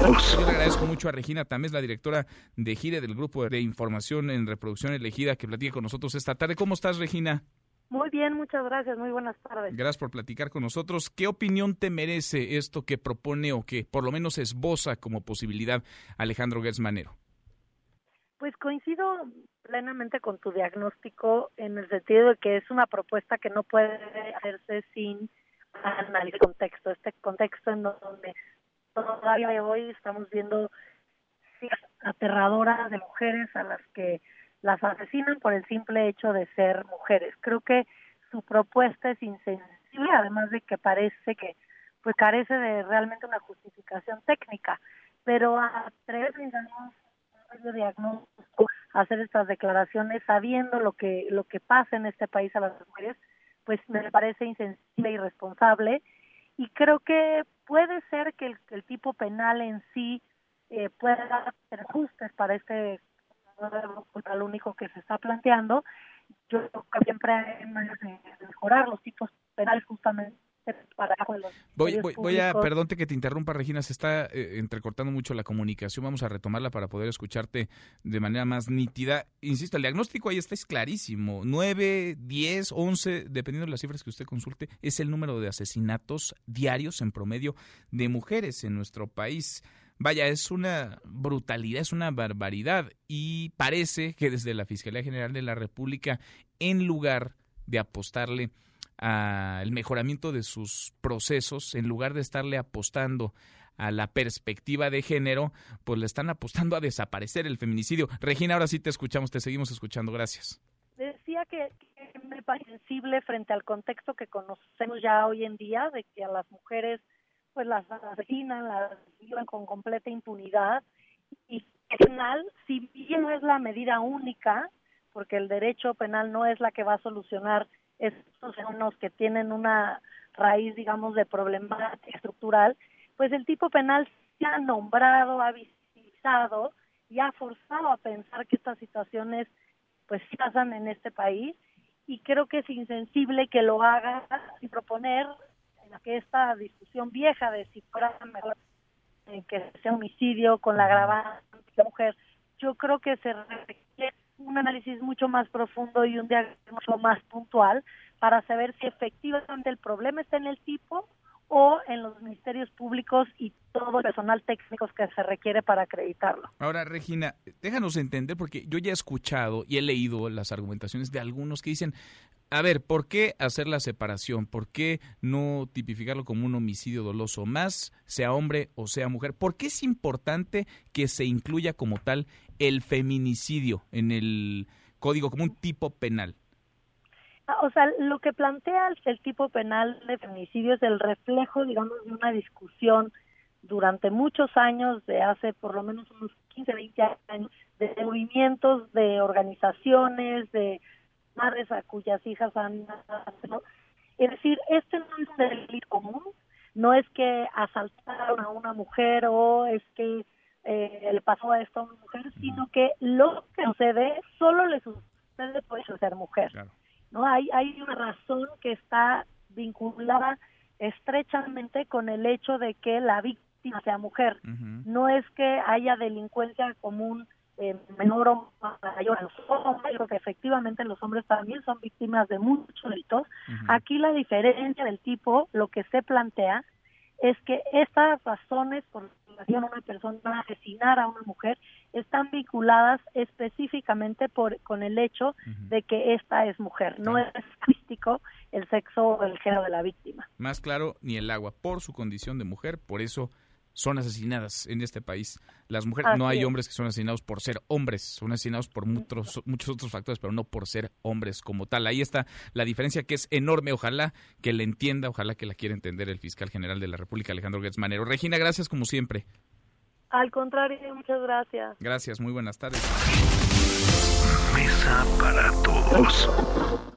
Yo le agradezco mucho a Regina Tamés, la directora de GIRE del Grupo de Información en Reproducción Elegida, que platica con nosotros esta tarde. ¿Cómo estás, Regina? Muy bien, muchas gracias. Muy buenas tardes. Gracias por platicar con nosotros. ¿Qué opinión te merece esto que propone o que por lo menos esboza como posibilidad Alejandro Gertz Manero? Pues coincido plenamente con tu diagnóstico en el sentido de que es una propuesta que no puede hacerse sin análisis contexto. Este contexto en donde todavía hoy estamos viendo aterradoras de mujeres a las que las asesinan por el simple hecho de ser mujeres. Creo que su propuesta es insensible, además de que parece que pues carece de realmente una justificación técnica, pero atreverse digamos de diagnóstico hacer estas declaraciones sabiendo lo que lo que pasa en este país a las mujeres, pues me parece insensible y irresponsable y creo que puede ser que el, tipo penal en sí eh, pueda hacer ajustes para este lo único que se está planteando. Yo creo que siempre hay de mejorar los tipos penales justamente los voy, voy, voy, a, perdón que te interrumpa, Regina, se está eh, entrecortando mucho la comunicación. Vamos a retomarla para poder escucharte de manera más nítida. Insisto, el diagnóstico ahí está es clarísimo. 9, 10, 11, dependiendo de las cifras que usted consulte, es el número de asesinatos diarios en promedio de mujeres en nuestro país. Vaya, es una brutalidad, es una barbaridad y parece que desde la Fiscalía General de la República, en lugar de apostarle al mejoramiento de sus procesos, en lugar de estarle apostando a la perspectiva de género, pues le están apostando a desaparecer el feminicidio. Regina, ahora sí te escuchamos, te seguimos escuchando. Gracias. Decía que, me parece sensible frente al contexto que conocemos ya hoy en día, de que a las mujeres pues las asesinan, las viven con completa impunidad y penal, si bien no es la medida única, porque el derecho penal no es la que va a solucionar estos fenómenos que tienen una raíz, digamos, de problema estructural, pues el tipo penal se ha nombrado, ha visibilizado y ha forzado a pensar que estas situaciones pues pasan en este país. Y creo que es insensible que lo haga y proponer que esta discusión vieja de si fuera mejor eh, que sea homicidio con la agravante de la mujer, yo creo que se un análisis mucho más profundo y un diagnóstico más puntual para saber si efectivamente el problema está en el tipo o en los ministerios públicos y todo el personal técnico que se requiere para acreditarlo. Ahora, Regina, déjanos entender, porque yo ya he escuchado y he leído las argumentaciones de algunos que dicen, a ver, ¿por qué hacer la separación? ¿Por qué no tipificarlo como un homicidio doloso más, sea hombre o sea mujer? ¿Por qué es importante que se incluya como tal el feminicidio en el código como un tipo penal? Ah, o sea, lo que plantea el, tipo penal de feminicidio es el reflejo, digamos, de una discusión durante muchos años, de hace por lo menos unos 15, 20 años, de movimientos, de organizaciones, de madres a cuyas hijas han... Es decir, este no es un delito común, no es que asaltaron a una mujer o es que eh, le pasó a esta una mujer, sino que lo que sucede solo le sucede por eso ser mujer. No hay hay una razón que está vinculada estrechamente con el hecho de que la víctima sea mujer. No es que haya delincuencia común eh, menor o mayor los hombres, porque efectivamente los hombres también son víctimas de muchos delitos. Aquí la diferencia del tipo, lo que se plantea, es que estas razones por las que una persona a asesinar a una mujer están vinculadas específicamente por con el hecho de que esta es mujer, no es crítico el sexo o el género de la víctima. Más claro, ni el agua, por su condición de mujer, por eso son asesinadas en este país. Las mujeres, no hay hombres que son asesinados por ser hombres, son asesinados por muchos, muchos otros factores, pero no por ser hombres como tal. Ahí está la diferencia que es enorme. Ojalá que la entienda, ojalá que la quiera entender el fiscal general de la República, Alejandro Gertz Manero. Regina, gracias como siempre. Al contrario, muchas gracias. Gracias, muy buenas tardes. Mesa para todos.